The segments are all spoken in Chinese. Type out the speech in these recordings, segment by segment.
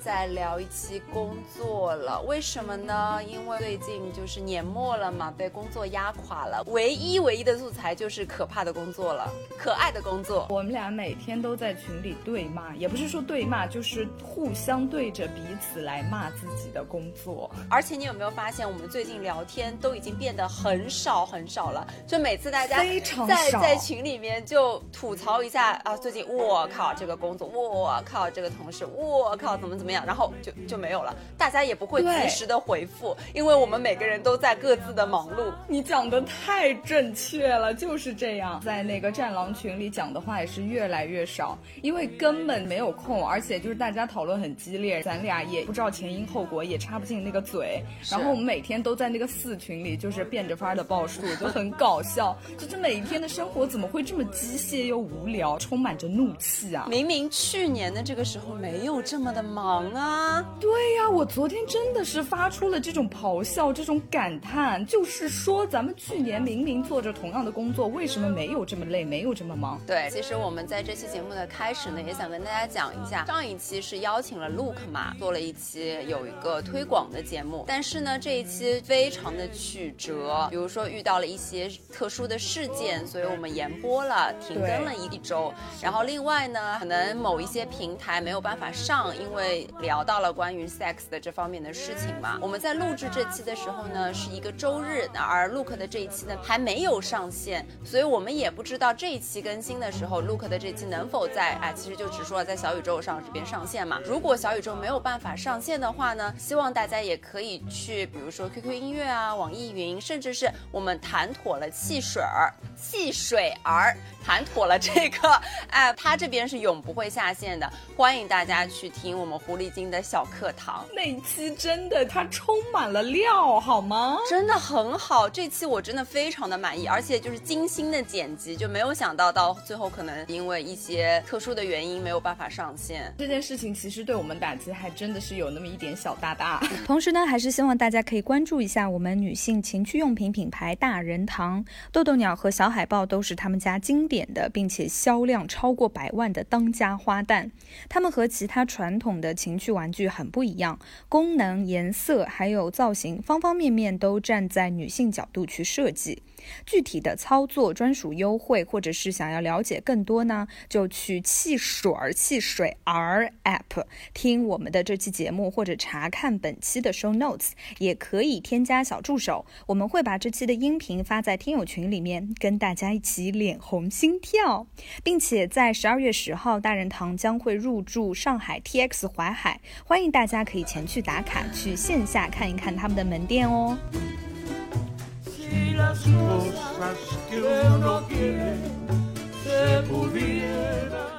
再聊一期工作了，为什么呢？因为最近就是年末了嘛，被工作压垮了。唯一唯一的素材就是可怕的工作了，可爱的工作。我们俩每天都在群里对骂，也不是说对骂，就是互相对着彼此来骂自己的工作。而且你有没有发现，我们最近聊天都已经变得很少很少了？就每次大家在在群里面就吐槽一下啊，最近我靠这个工作，我靠这个同事，我靠怎么怎么。样，然后就就没有了，大家也不会及时的回复，因为我们每个人都在各自的忙碌。你讲的太正确了，就是这样。在那个战狼群里讲的话也是越来越少，因为根本没有空，而且就是大家讨论很激烈，咱俩也不知道前因后果，也插不进那个嘴。然后我们每天都在那个四群里，就是变着法的报数，就很搞笑。就是每天的生活怎么会这么机械又无聊，充满着怒气啊！明明去年的这个时候没有这么的忙。啊，对呀，我昨天真的是发出了这种咆哮，这种感叹，就是说咱们去年明明做着同样的工作，为什么没有这么累，没有这么忙？对，其实我们在这期节目的开始呢，也想跟大家讲一下，上一期是邀请了 Look 嘛，做了一期有一个推广的节目，但是呢，这一期非常的曲折，比如说遇到了一些特殊的事件，所以我们延播了，停更了一周。然后另外呢，可能某一些平台没有办法上，因为。聊到了关于 sex 的这方面的事情嘛？我们在录制这期的时候呢，是一个周日，而 Look 的这一期呢还没有上线，所以我们也不知道这一期更新的时候，Look 的这期能否在哎，其实就只说在小宇宙上这边上线嘛。如果小宇宙没有办法上线的话呢，希望大家也可以去，比如说 QQ 音乐啊、网易云，甚至是我们谈妥了汽水儿、汽水儿。谈妥了这个，哎，他这边是永不会下线的，欢迎大家去听我们狐狸精的小课堂。那一期真的，它充满了料，好吗？真的很好，这期我真的非常的满意，而且就是精心的剪辑，就没有想到到最后可能因为一些特殊的原因没有办法上线。这件事情其实对我们打击还真的是有那么一点小大大。同时呢，还是希望大家可以关注一下我们女性情趣用品品牌大人堂，豆豆鸟和小海豹都是他们家经。典的，并且销量超过百万的当家花旦，他们和其他传统的情趣玩具很不一样，功能、颜色还有造型，方方面面都站在女性角度去设计。具体的操作、专属优惠，或者是想要了解更多呢，就去汽水儿、汽水儿 App 听我们的这期节目，或者查看本期的 Show Notes，也可以添加小助手，我们会把这期的音频发在听友群里面，跟大家一起脸红心跳，并且在十二月十号，大人堂将会入驻上海 TX 淮海，欢迎大家可以前去打卡，去线下看一看他们的门店哦。Las cosas que uno quiere se pudieran.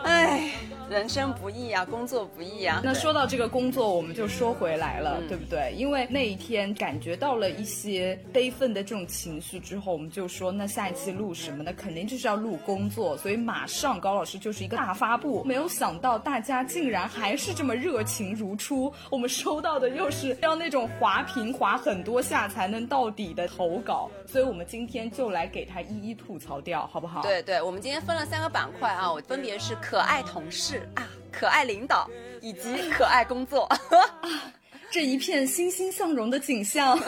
人生不易啊，工作不易啊。那说到这个工作，我们就说回来了，对不对？因为那一天感觉到了一些悲愤的这种情绪之后，我们就说，那下一期录什么呢？肯定就是要录工作，所以马上高老师就是一个大发布。没有想到大家竟然还是这么热情如初，我们收到的又是要那种滑屏滑很多下才能到底的投稿，所以我们今天就来给他一一吐槽掉，好不好？对对，我们今天分了三个板块啊，我分别是可爱同事。啊，可爱领导以及可爱工作，这一片欣欣向荣的景象。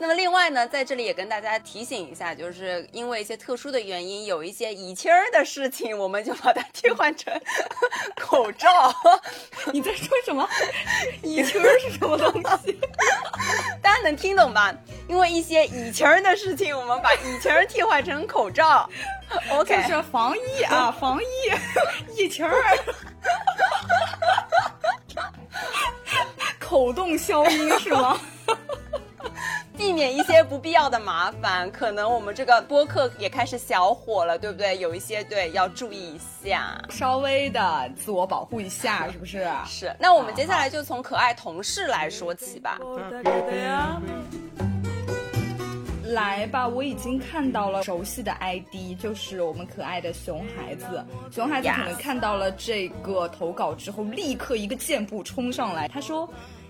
那么另外呢，在这里也跟大家提醒一下，就是因为一些特殊的原因，有一些以亲儿的事情，我们就把它替换成口罩。你在说什么？以亲儿是什么东西？大家能听懂吧？因为一些以前的事情，我们把以前替换成口罩。OK，是防疫啊，防疫，疫情儿。口动消音是吗？避免一些不必要的麻烦，可能我们这个播客也开始小火了，对不对？有一些对要注意一下，稍微的自我保护一下，是不是？是。那我们接下来就从可爱同事来说起吧。来吧，我已经看到了熟悉的 ID，就是我们可爱的熊孩子。熊孩子可能看到了这个投稿之后，立刻一个箭步冲上来，他说。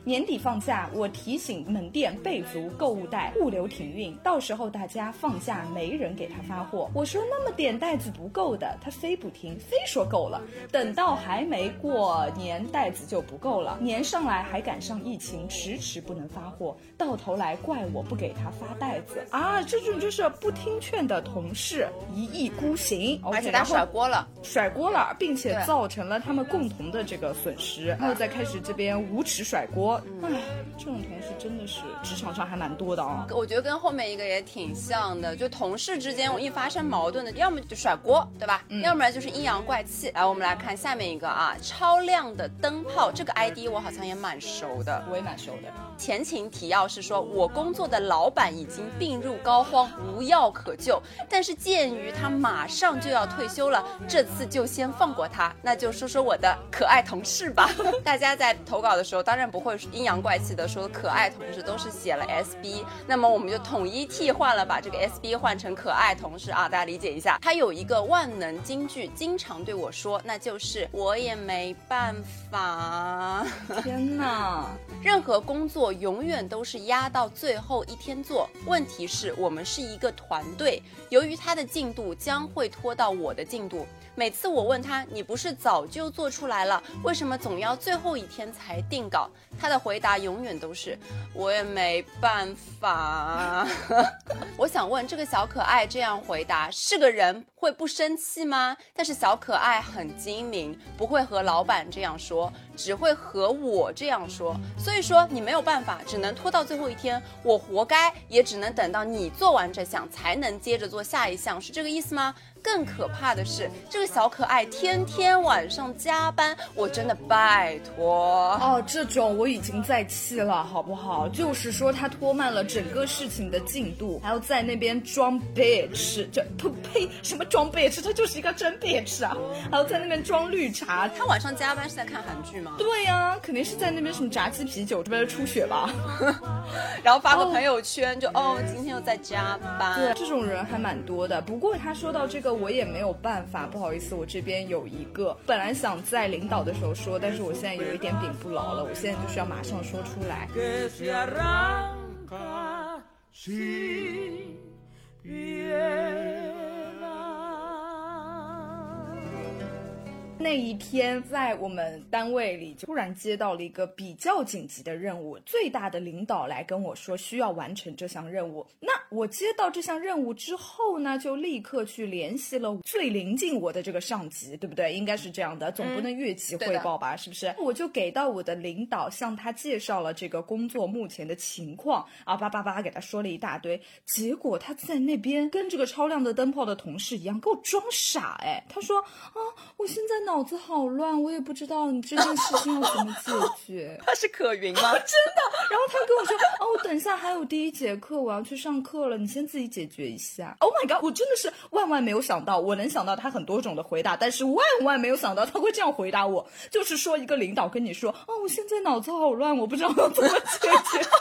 年底放假，我提醒门店备足购物袋，物流停运，到时候大家放假没人给他发货。我说那么点袋子不够的，他非不听，非说够了。等到还没过年，袋子就不够了。年上来还赶上疫情，迟迟不能发货，到头来怪我不给他发袋子啊！这种就是不听劝的同事，一意孤行，而且他甩锅了，甩锅了，并且造成了他们共同的这个损失，然后再开始这边无耻甩锅。哎，这种同事真的是职场上还蛮多的啊。我觉得跟后面一个也挺像的，就同事之间一发生矛盾的，要么就甩锅，对吧？要不然就是阴阳怪气。来，我们来看下面一个啊，超亮的灯泡，这个 ID 我好像也蛮熟的，我也蛮熟的。前情提要是说，我工作的老板已经病入膏肓，无药可救。但是鉴于他马上就要退休了，这次就先放过他。那就说说我的可爱同事吧。大家在投稿的时候，当然不会阴阳怪气的说可爱同事，都是写了 SB。那么我们就统一替换了，把这个 SB 换成可爱同事啊，大家理解一下。他有一个万能金句，经常对我说，那就是我也没办法。天哪，任何工作。永远都是压到最后一天做。问题是，我们是一个团队，由于他的进度将会拖到我的进度。每次我问他，你不是早就做出来了，为什么总要最后一天才定稿？他的回答永远都是，我也没办法。我想问，这个小可爱这样回答，是个人会不生气吗？但是小可爱很精明，不会和老板这样说，只会和我这样说。所以说，你没有办。办法只能拖到最后一天，我活该，也只能等到你做完这项，才能接着做下一项，是这个意思吗？更可怕的是，这个小可爱天天晚上加班，我真的拜托哦，这种我已经在气了，好不好？就是说他拖慢了整个事情的进度，还要在那边装 bitch，这呸呸，什么装 bitch？他就是一个真 bitch 啊！还要在那边装绿茶，他晚上加班是在看韩剧吗？对呀，肯定是在那边什么炸鸡啤酒这边出血吧，然后发个朋友圈就哦，今天又在加班。对，这种人还蛮多的。不过他说到这个。我也没有办法，不好意思，我这边有一个，本来想在领导的时候说，但是我现在有一点柄不牢了，我现在就是要马上说出来。那一天，在我们单位里，就突然接到了一个比较紧急的任务，最大的领导来跟我说需要完成这项任务。那我接到这项任务之后呢，就立刻去联系了最临近我的这个上级，对不对？应该是这样的，总不能越级汇报吧？是不是？我就给到我的领导，向他介绍了这个工作目前的情况啊，叭叭叭给他说了一大堆。结果他在那边跟这个超亮的灯泡的同事一样，给我装傻。哎，他说啊，我现在。脑子好乱，我也不知道你这件事情要怎么解决。他是可云吗？真的。然后他跟我说：“哦，我等一下还有第一节课，我要去上课了，你先自己解决一下。”Oh my god！我真的是万万没有想到，我能想到他很多种的回答，但是万万没有想到他会这样回答我。就是说，一个领导跟你说：“哦，我现在脑子好乱，我不知道要怎么解决。”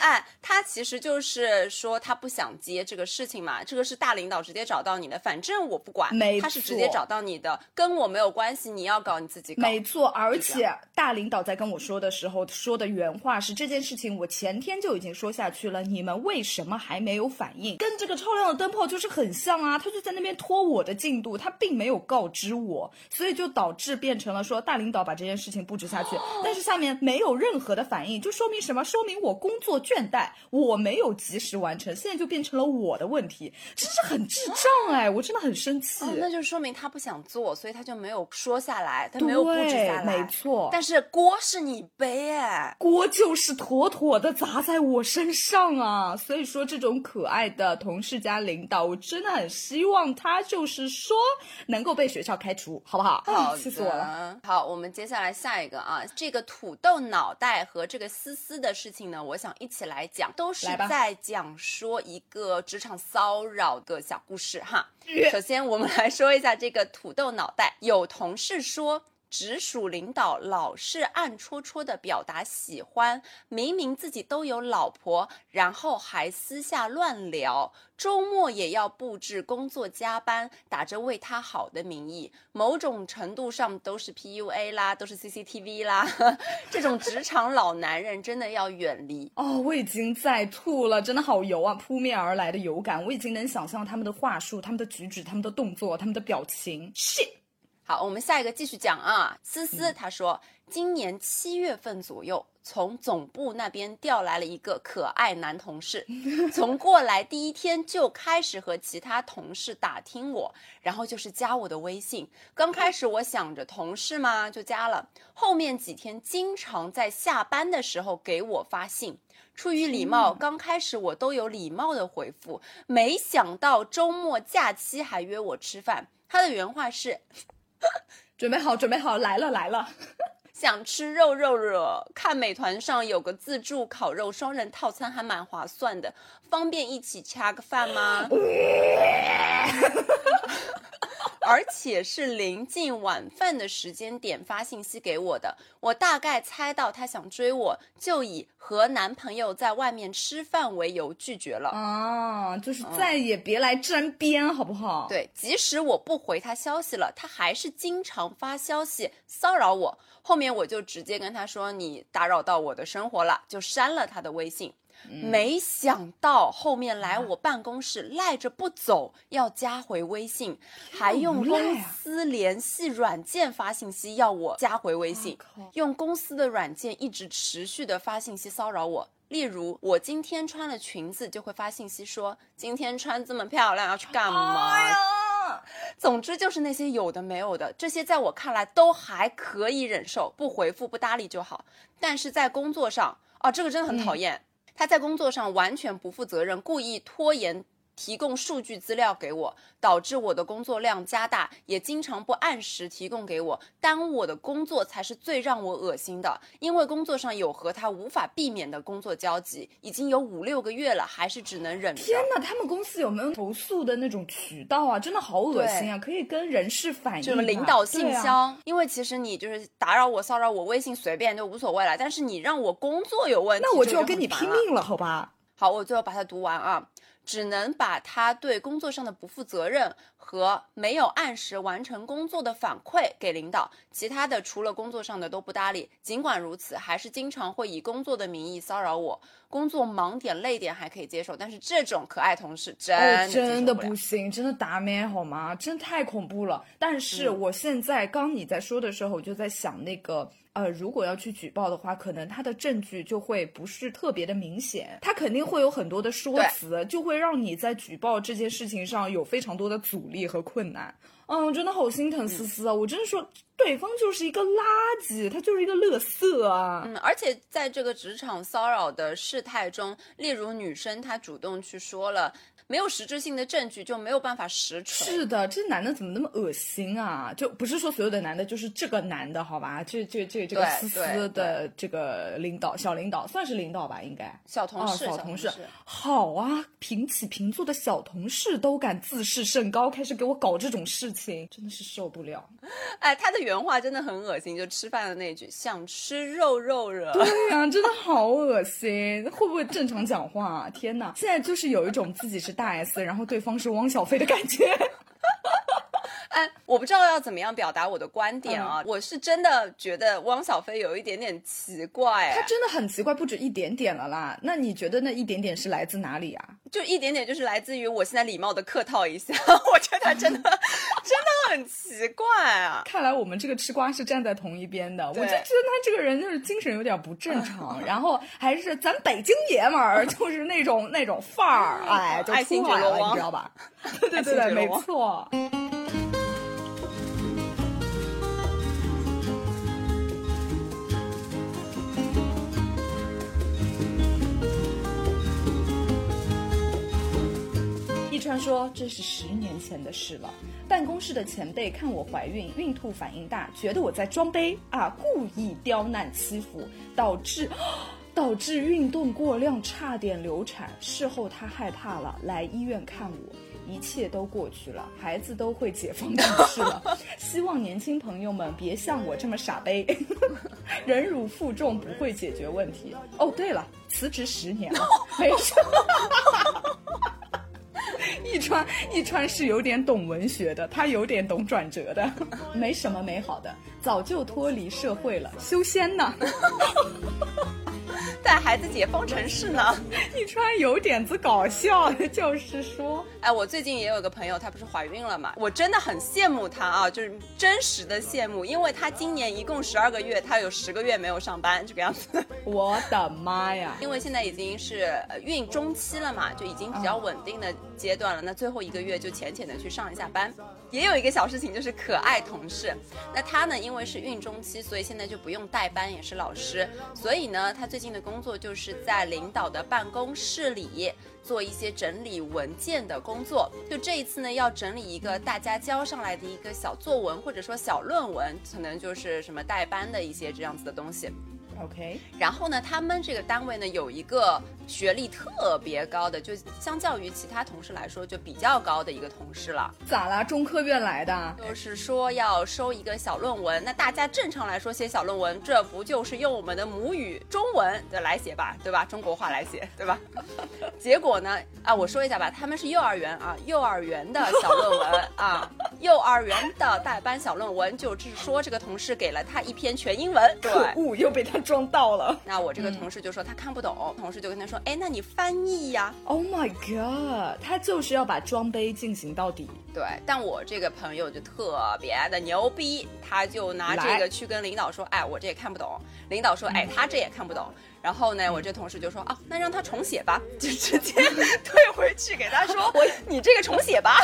哎，他其实就是说他不想接这个事情嘛，这个是大领导直接找到你的，反正我不管，没他是直接找到你的，跟我没有关系，你要搞你自己搞。没错，而且大领导在跟我说的时候说的原话是这件事情我前天就已经说下去了，你们为什么还没有反应？跟这个超亮的灯泡就是很像啊，他就在那边拖我的进度，他并没有告知我，所以就导致变成了说大领导把这件事情布置下去，但是下面没有任何的反应，就说明什么？说明我工作。倦怠，我没有及时完成，现在就变成了我的问题，真是很智障哎！我真的很生气。哦，那就说明他不想做，所以他就没有说下来，他没有布置下来，没错。但是锅是你背哎，锅就是妥妥的砸在我身上啊！所以说，这种可爱的同事加领导，我真的很希望他就是说能够被学校开除，好不好？好，气死我了。好，我们接下来下一个啊，这个土豆脑袋和这个思思的事情呢，我想一起来讲，都是在讲说一个职场骚扰的小故事哈。首先，我们来说一下这个土豆脑袋，有同事说。直属领导老是暗戳戳的表达喜欢，明明自己都有老婆，然后还私下乱聊，周末也要布置工作加班，打着为他好的名义，某种程度上都是 PUA 啦，都是 CCTV 啦。这种职场老男人真的要远离哦！我已经在吐了，真的好油啊！扑面而来的油感，我已经能想象他们的话术、他们的举止、他们的动作、他们的表情。shit。好，我们下一个继续讲啊。思思他说，今年七月份左右，从总部那边调来了一个可爱男同事，从过来第一天就开始和其他同事打听我，然后就是加我的微信。刚开始我想着同事嘛，就加了。后面几天经常在下班的时候给我发信，出于礼貌，刚开始我都有礼貌的回复，没想到周末假期还约我吃饭。他的原话是。准备好，准备好，来了来了！想吃肉肉惹，看美团上有个自助烤肉双人套餐，还蛮划算的，方便一起掐个饭吗？而且是临近晚饭的时间点发信息给我的，我大概猜到他想追我，就以和男朋友在外面吃饭为由拒绝了。啊，就是再也别来沾边，好不好？对，即使我不回他消息了，他还是经常发消息骚扰我。后面我就直接跟他说：“你打扰到我的生活了”，就删了他的微信。没想到后面来我办公室赖着不走，要加回微信，还用公司联系软件发信息要我加回微信，用公司的软件一直持续的发信息骚扰我。例如我今天穿了裙子，就会发信息说今天穿这么漂亮要去干嘛？总之就是那些有的没有的，这些在我看来都还可以忍受，不回复不搭理就好。但是在工作上，啊，这个真的很讨厌。他在工作上完全不负责任，故意拖延提供数据资料给我，导致我的工作量加大，也经常不按时提供给我，耽误我的工作才是最让我恶心的。因为工作上有和他无法避免的工作交集，已经有五六个月了，还是只能忍。天哪，他们公司有没有投诉的那种渠道啊？真的好恶心啊！可以跟人事反映。什么领导信箱？因为其实你就是打扰我、骚扰我，微信随便就无所谓了。但是你让我工作有问题，那我就要跟你拼命了，好吧？好，我最后把它读完啊。只能把他对工作上的不负责任和没有按时完成工作的反馈给领导，其他的除了工作上的都不搭理。尽管如此，还是经常会以工作的名义骚扰我。工作忙点累点还可以接受，但是这种可爱同事真真的不行，真的打咩好吗？真太恐怖了。但是我现在刚你在说的时候，我就在想那个。呃，如果要去举报的话，可能他的证据就会不是特别的明显，他肯定会有很多的说辞，就会让你在举报这件事情上有非常多的阻力和困难。嗯，真的好心疼思思啊！我真的说，对方就是一个垃圾，他就是一个乐色啊。嗯，而且在这个职场骚扰的事态中，例如女生她主动去说了。没有实质性的证据就没有办法实锤。是的，这男的怎么那么恶心啊？就不是说所有的男的，就是这个男的，好吧？这这这这个思思的这个领导，小领导算是领导吧？应该小同事，小同事，好啊，平起平坐的小同事都敢自视甚高，开始给我搞这种事情，真的是受不了。哎，他的原话真的很恶心，就吃饭的那句“想吃肉肉惹”。对呀，真的好恶心，会不会正常讲话？天哪，现在就是有一种自己是。大 S，然后对方是汪小菲的感觉。哎，我不知道要怎么样表达我的观点啊！我是真的觉得汪小菲有一点点奇怪，他真的很奇怪，不止一点点了啦。那你觉得那一点点是来自哪里啊？就一点点就是来自于我现在礼貌的客套一下，我觉得他真的 真的很奇怪啊。看来我们这个吃瓜是站在同一边的，我就觉得他这个人就是精神有点不正常，然后还是咱北京爷们儿，就是那种那种范儿，哎，就出来了，你知道吧？对对对对，没错。他说：“这是十年前的事了。办公室的前辈看我怀孕，孕吐反应大，觉得我在装杯啊，故意刁难欺负，导致导致运动过量，差点流产。事后他害怕了，来医院看我。”一切都过去了，孩子都会解放出世了。希望年轻朋友们别像我这么傻杯，忍辱负重不会解决问题。哦，对了，辞职十年了，没事。一川一川是有点懂文学的，他有点懂转折的，没什么美好的，早就脱离社会了，修仙呢。带孩子解放城市呢？一川有点子搞笑，就是说，哎，我最近也有个朋友，她不是怀孕了嘛？我真的很羡慕她啊，就是真实的羡慕，因为她今年一共十二个月，她有十个月没有上班，这个样子。我的妈呀！因为现在已经是呃孕中期了嘛，就已经比较稳定的阶段了。那最后一个月就浅浅的去上一下班。也有一个小事情，就是可爱同事，那她呢，因为是孕中期，所以现在就不用带班，也是老师。所以呢，她最近的工作就是在领导的办公室里做一些整理文件的工作。就这一次呢，要整理一个大家交上来的一个小作文或者说小论文，可能就是什么代班的一些这样子的东西。OK，然后呢，他们这个单位呢有一个学历特别高的，就相较于其他同事来说就比较高的一个同事了。咋啦？中科院来的？就是说要收一个小论文，那大家正常来说写小论文，这不就是用我们的母语中文的来写吧，对吧？中国话来写，对吧？结果呢，啊，我说一下吧，他们是幼儿园啊，幼儿园的小论文啊，幼儿园的代班小论文，就是说这个同事给了他一篇全英文，对。可恶，又被他装到了。那我这个同事就说他看不懂，同事就跟他说，哎，那你翻译呀。Oh my god！他就是要把装杯进行到底。对，但我这个朋友就特别的牛逼，他就拿这个去跟领导说，哎，我这也看不懂。领导说，哎，他这也看不懂。然后呢，我这同事就说，啊，那让他重写吧，就直接退回去给他说，我你这个重写吧。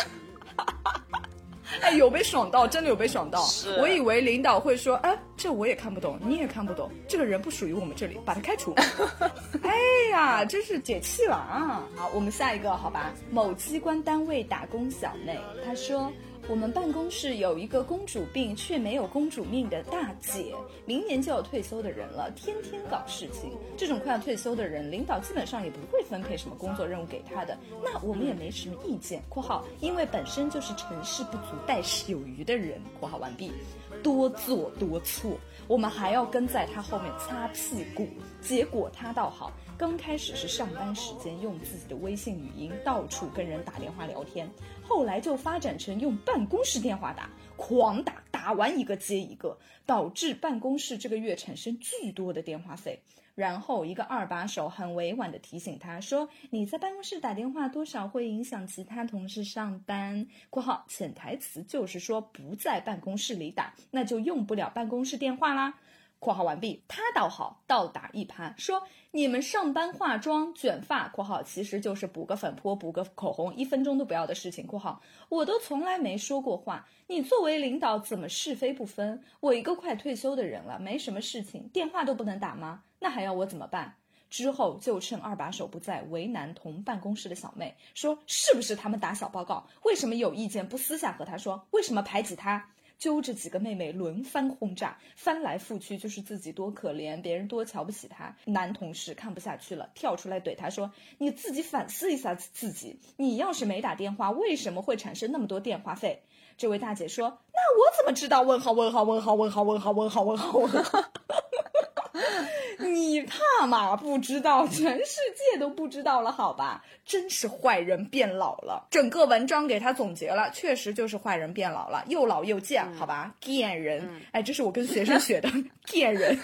哎，有被爽到，真的有被爽到。我以为领导会说，哎，这我也看不懂，你也看不懂，这个人不属于我们这里，把他开除。哎呀，真是解气了啊！好，我们下一个好吧？某机关单位打工小妹，她说。我们办公室有一个公主病却没有公主命的大姐，明年就要退休的人了，天天搞事情。这种快要退休的人，领导基本上也不会分配什么工作任务给他的，那我们也没什么意见。（括号因为本身就是成事不足败事有余的人。）（括号完毕。）多做多错，我们还要跟在他后面擦屁股。结果他倒好，刚开始是上班时间用自己的微信语音到处跟人打电话聊天，后来就发展成用办公室电话打，狂打，打完一个接一个，导致办公室这个月产生巨多的电话费。然后一个二把手很委婉地提醒他说：“你在办公室打电话多少会影响其他同事上班。”（括号潜台词就是说不在办公室里打，那就用不了办公室电话啦。）（括号完毕。）他倒好，倒打一耙，说：“你们上班化妆卷发（括号其实就是补个粉扑、补个口红，一分钟都不要的事情）（括号我都从来没说过话。你作为领导怎么是非不分？我一个快退休的人了，没什么事情，电话都不能打吗？那还要我怎么办？之后就趁二把手不在，为难同办公室的小妹，说是不是他们打小报告？为什么有意见不私下和他说？为什么排挤他？揪着几个妹妹轮番轰炸，翻来覆去就是自己多可怜，别人多瞧不起她。男同事看不下去了，跳出来怼她说：“你自己反思一下自己，你要是没打电话，为什么会产生那么多电话费？”这位大姐说：“那我怎么知道？问号问号问号问号问号问号问号问号。你怕嘛？不知道，全世界都不知道了，好吧？真是坏人变老了。整个文章给他总结了，确实就是坏人变老了，又老又贱，好吧？贱人，哎，这是我跟学生学的，贱人。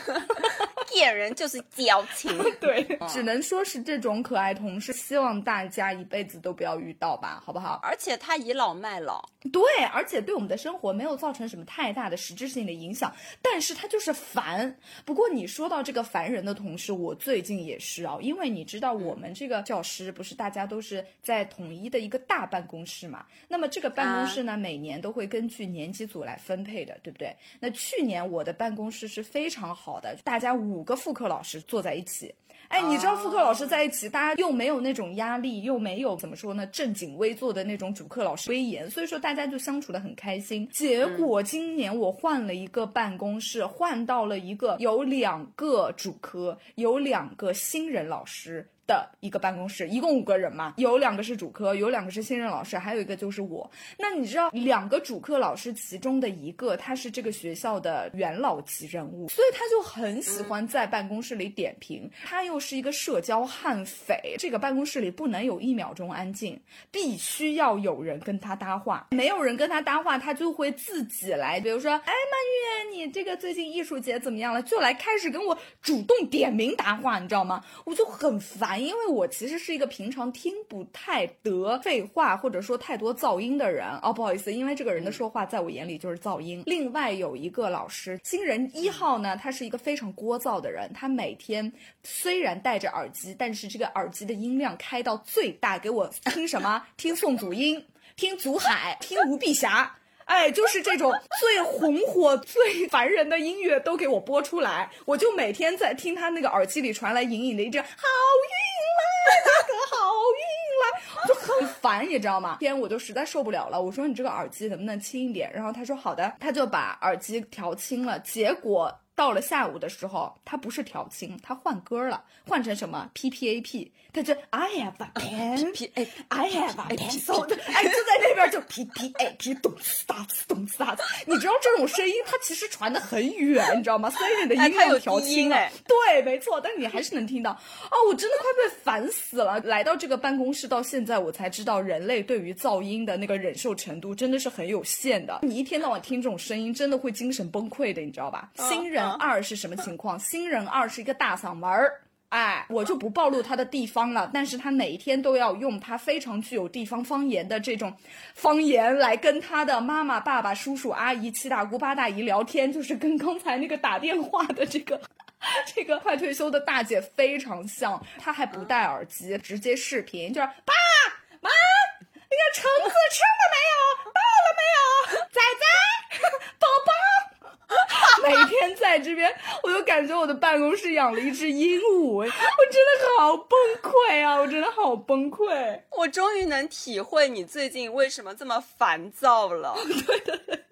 骗 人就是矫情。对，只能说是这种可爱同事，希望大家一辈子都不要遇到吧，好不好？而且他倚老卖老，对，而且对我们的生活没有造成什么太大的实质性的影响，但是他就是烦。不过你说到这个烦人的同事，我最近也是啊，因为你知道我们这个教师不是大家都是在统一的一个大办公室嘛，那么这个办公室呢，每年都会根据年级组来分配的，对不对？那去年我的办公室是非常好的，大家五个副课老师坐在一起。哎，你知道副课老师在一起，大家又没有那种压力，又没有怎么说呢，正襟危坐的那种主课老师威严，所以说大家就相处的很开心。结果今年我换了一个办公室，换到了一个有两个主科，有两个新人老师。的一个办公室，一共五个人嘛，有两个是主科，有两个是新任老师，还有一个就是我。那你知道，两个主课老师其中的一个，他是这个学校的元老级人物，所以他就很喜欢在办公室里点评。他又是一个社交悍匪，这个办公室里不能有一秒钟安静，必须要有人跟他搭话。没有人跟他搭话，他就会自己来，比如说，哎，曼玉，你这个最近艺术节怎么样了？就来开始跟我主动点名搭话，你知道吗？我就很烦。因为我其实是一个平常听不太得废话或者说太多噪音的人哦，不好意思，因为这个人的说话在我眼里就是噪音。另外有一个老师，新人一号呢，他是一个非常聒噪的人，他每天虽然戴着耳机，但是这个耳机的音量开到最大，给我听什么？听宋祖英，听祖海，听吴碧霞。哎，就是这种最红火、最烦人的音乐都给我播出来，我就每天在听他那个耳机里传来隐隐的一阵好运来，大哥好运来，我就很烦，你知道吗？天，我就实在受不了了，我说你这个耳机能不能轻一点？然后他说好的，他就把耳机调轻了，结果。到了下午的时候，他不是调轻，他换歌了，换成什么 P P A P，他就 I have a pen P A I have a pencil，哎，就在那边就 P P A P，咚呲哒呲咚呲哒呲，你知道这种声音它其实传的很远，你知道吗？虽然你的音量调轻了，对，没错，但你还是能听到。哦，我真的快被烦死了。来到这个办公室到现在，我才知道人类对于噪音的那个忍受程度真的是很有限的。你一天到晚听这种声音，真的会精神崩溃的，你知道吧？新人。二是什么情况？新人二是一个大嗓门儿，哎，我就不暴露他的地方了。但是他每一天都要用他非常具有地方方言的这种方言来跟他的妈妈、爸爸、叔叔、阿姨、七大姑八大姨聊天，就是跟刚才那个打电话的这个 这个快退休的大姐非常像。他还不戴耳机，直接视频，就是爸妈，那个橙子吃了没有？到了没有？仔仔，宝宝。每天在这边，我就感觉我的办公室养了一只鹦鹉，我真的好崩溃啊！我真的好崩溃。我终于能体会你最近为什么这么烦躁了。对 对 对。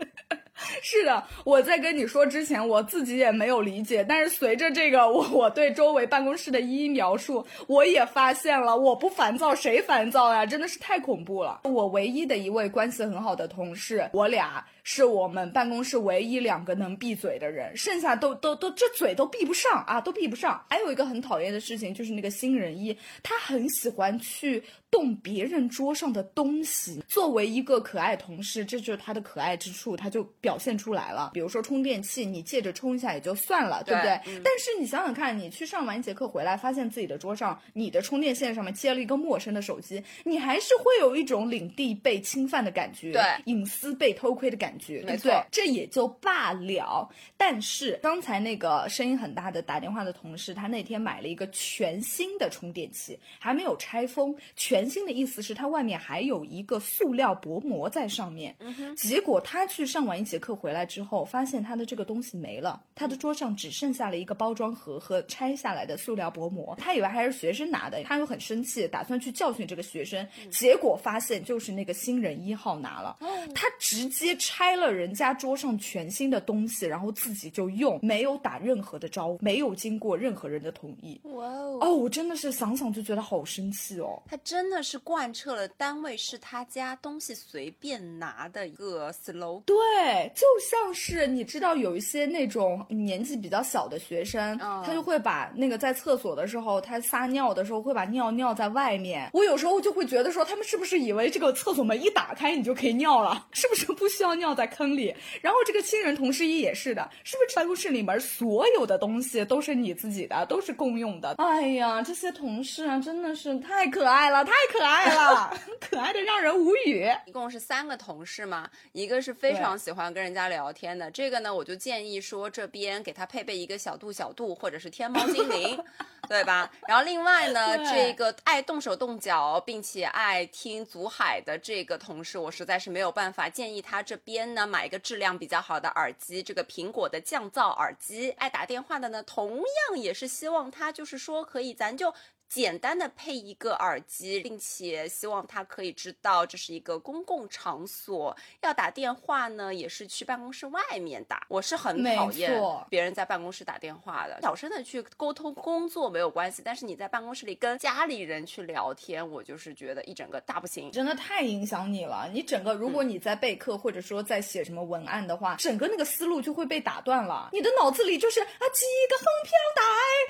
是的，我在跟你说之前，我自己也没有理解，但是随着这个我我对周围办公室的一一描述，我也发现了，我不烦躁谁烦躁呀？真的是太恐怖了。我唯一的一位关系很好的同事，我俩。是我们办公室唯一两个能闭嘴的人，剩下都都都这嘴都闭不上啊，都闭不上。还有一个很讨厌的事情，就是那个新人一，他很喜欢去动别人桌上的东西。作为一个可爱同事，这就是他的可爱之处，他就表现出来了。比如说充电器，你借着充一下也就算了，对不对？但是你想想看，你去上完一节课回来，发现自己的桌上，你的充电线上面接了一个陌生的手机，你还是会有一种领地被侵犯的感觉，对，隐私被偷窥的感觉。没错，这也就罢了。但是刚才那个声音很大的打电话的同事，他那天买了一个全新的充电器，还没有拆封。全新的意思是它外面还有一个塑料薄膜在上面。结果他去上完一节课回来之后，发现他的这个东西没了，他的桌上只剩下了一个包装盒和拆下来的塑料薄膜。他以为还是学生拿的，他又很生气，打算去教训这个学生。结果发现就是那个新人一号拿了，他直接拆。拆了人家桌上全新的东西，然后自己就用，没有打任何的招呼，没有经过任何人的同意。哇哦！哦，我真的是想想就觉得好生气哦。他真真的是贯彻了单位是他家，东西随便拿的一个 slogan。对，就像是你知道有一些那种年纪比较小的学生，他就会把那个在厕所的时候，他撒尿的时候会把尿尿在外面。我有时候就会觉得说，他们是不是以为这个厕所门一打开你就可以尿了？是不是不需要尿在坑里？然后这个亲人同事一也是的，是不是办公室里面所有的东西都是你自己的，都是共用的？哎呀，这些同事啊，真的是太可爱了，太可爱了，可爱的让人无语。一共是三个同事嘛，一个是非常喜欢跟人家聊天的，这个呢，我就建议说这边给他配备一个小度小度或者是天猫精灵，对吧？然后另外呢，这个爱动手动脚并且爱听祖海的这个同事，我实在是没有办法建议他这边呢买一个质量比较好的耳机，这个苹果的降噪耳机。爱打电话的呢，同样也是希望他就是说可以，咱就。简单的配一个耳机，并且希望他可以知道这是一个公共场所，要打电话呢也是去办公室外面打。我是很讨厌别人在办公室打电话的，小声的去沟通工作没有关系，但是你在办公室里跟家里人去聊天，我就是觉得一整个大不行，真的太影响你了。你整个如果你在备课或者说在写什么文案的话，整个那个思路就会被打断了，你的脑子里就是啊几个横飘带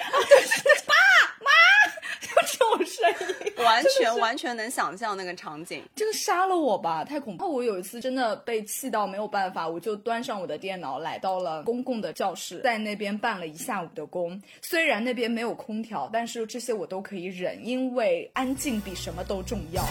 啊，爸妈。这种声音，完全完全能想象那个场景，这个杀了我吧，太恐怖！我有一次真的被气到没有办法，我就端上我的电脑来到了公共的教室，在那边办了一下午的工。虽然那边没有空调，但是这些我都可以忍，因为安静比什么都重要。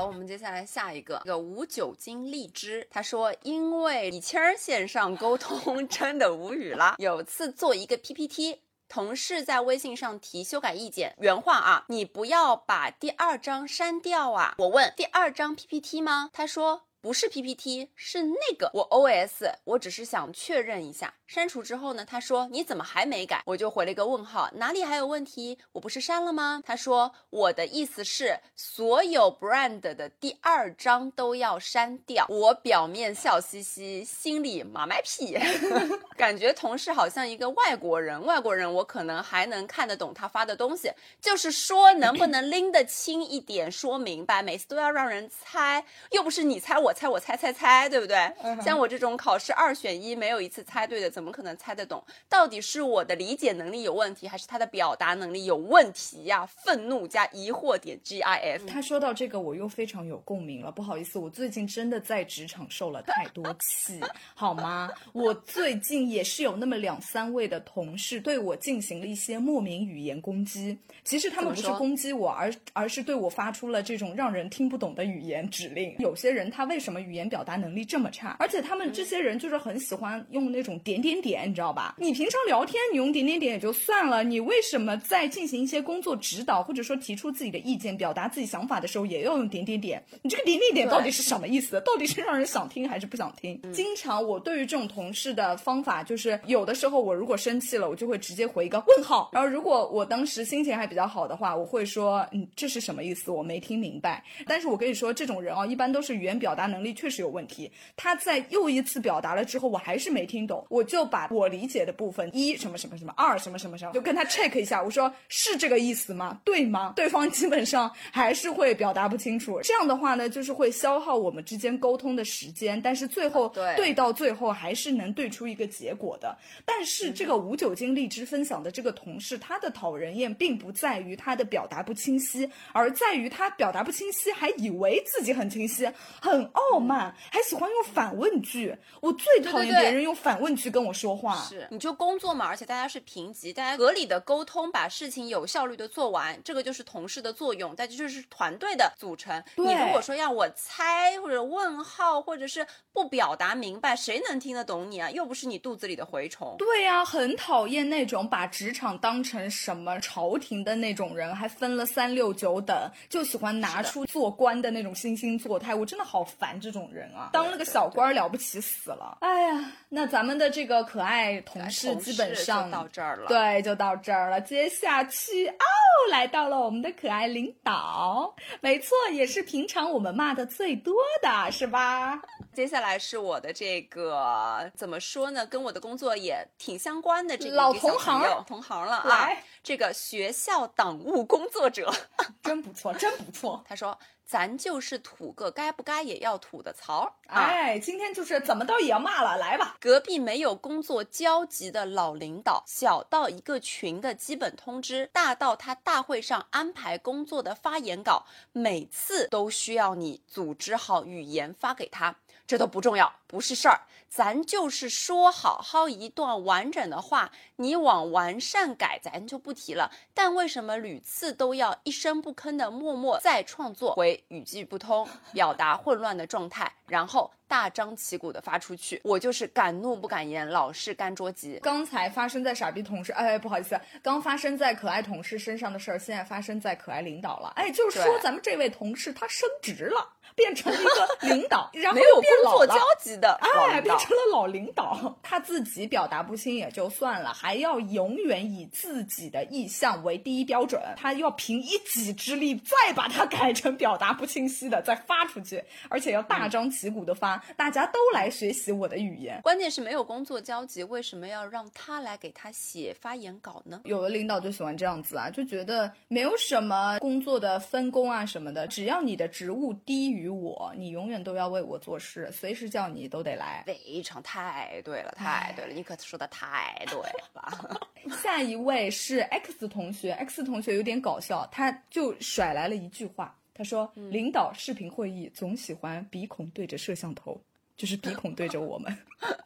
好，我们接下来下一个，这个无酒精荔枝，他说因为李谦儿线上沟通 真的无语了。有次做一个 PPT，同事在微信上提修改意见，原话啊，你不要把第二张删掉啊。我问第二张 PPT 吗？他说。不是 PPT，是那个我 OS，我只是想确认一下。删除之后呢？他说你怎么还没改？我就回了一个问号，哪里还有问题？我不是删了吗？他说我的意思是所有 brand 的第二章都要删掉。我表面笑嘻嘻，心里马卖屁，感觉同事好像一个外国人。外国人我可能还能看得懂他发的东西，就是说能不能拎得清一点，说明白。每次都要让人猜，又不是你猜我。我猜我猜猜猜，对不对？像我这种考试二选一，没有一次猜对的，怎么可能猜得懂？到底是我的理解能力有问题，还是他的表达能力有问题呀？愤怒加疑惑点 G I F。他说到这个，我又非常有共鸣了。不好意思，我最近真的在职场受了太多气，好吗？我最近也是有那么两三位的同事对我进行了一些莫名语言攻击。其实他们不是攻击我，而而是对我发出了这种让人听不懂的语言指令。有些人他为什么语言表达能力这么差？而且他们这些人就是很喜欢用那种点点点点，你知道吧？你平常聊天你用点点点也就算了，你为什么在进行一些工作指导或者说提出自己的意见、表达自己想法的时候也要用点点点？你这个点点点到底是什么意思？到底是让人想听还是不想听？经常我对于这种同事的方法就是，有的时候我如果生气了，我就会直接回一个问号。然后如果我当时心情还比较好的话，我会说，嗯，这是什么意思？我没听明白。但是我跟你说，这种人啊，一般都是语言表达。能力确实有问题。他在又一次表达了之后，我还是没听懂，我就把我理解的部分一什么什么什么，二什么什么什么，就跟他 check 一下，我说是这个意思吗？对吗？对方基本上还是会表达不清楚。这样的话呢，就是会消耗我们之间沟通的时间，但是最后对到最后还是能对出一个结果的。但是这个无酒精荔枝分享的这个同事，他的讨人厌并不在于他的表达不清晰，而在于他表达不清晰，还以为自己很清晰，很。傲慢，还喜欢用反问句。我最讨厌别人用反问句跟我说话。是，你就工作嘛，而且大家是平级，大家合理的沟通，把事情有效率的做完，这个就是同事的作用。但这就是团队的组成。你如果说要我猜或者问号，或者是不表达明白，谁能听得懂你啊？又不是你肚子里的蛔虫。对呀，很讨厌那种把职场当成什么朝廷的那种人，还分了三六九等，就喜欢拿出做官的那种惺惺作态。我真的好烦。烦这种人啊，当了个小官了不起死了。哎呀，那咱们的这个可爱同事基本上到这儿了，对，就到这儿了。接下去哦，来到了我们的可爱领导，没错，也是平常我们骂的最多的是吧？接下来是我的这个怎么说呢？跟我的工作也挺相关的这个老同行，同行了啊。来，这个学校党务工作者，真不错，真不错。他说。咱就是吐个该不该也要吐的槽哎，今天就是怎么到也要骂了，来吧。隔壁没有工作交集的老领导，小到一个群的基本通知，大到他大会上安排工作的发言稿，每次都需要你组织好语言发给他。这都不重要，不是事儿，咱就是说好好一段完整的话，你往完善改，咱就不提了。但为什么屡次都要一声不吭的默默再创作，回语句不通，表达混乱的状态，然后大张旗鼓的发出去？我就是敢怒不敢言，老是干着急。刚才发生在傻逼同事，哎，不好意思，刚发生在可爱同事身上的事儿，现在发生在可爱领导了。哎，就是说咱们这位同事他升职了。变成了一个领导，然后没有工作交集的，哎，变成了老领导。他自己表达不清也就算了，还要永远以自己的意向为第一标准。他要凭一己之力再把它改成表达不清晰的，再发出去，而且要大张旗鼓的发，大家都来学习我的语言。关键是没有工作交集，为什么要让他来给他写发言稿呢？有的领导就喜欢这样子啊，就觉得没有什么工作的分工啊什么的，只要你的职务低于。我，你永远都要为我做事，随时叫你都得来。非常太对了，太对了，你可说的太对了。下一位是 X 同学，X 同学有点搞笑，他就甩来了一句话，他说：“领导视频会议总喜欢鼻孔对着摄像头，就是鼻孔对着我们。”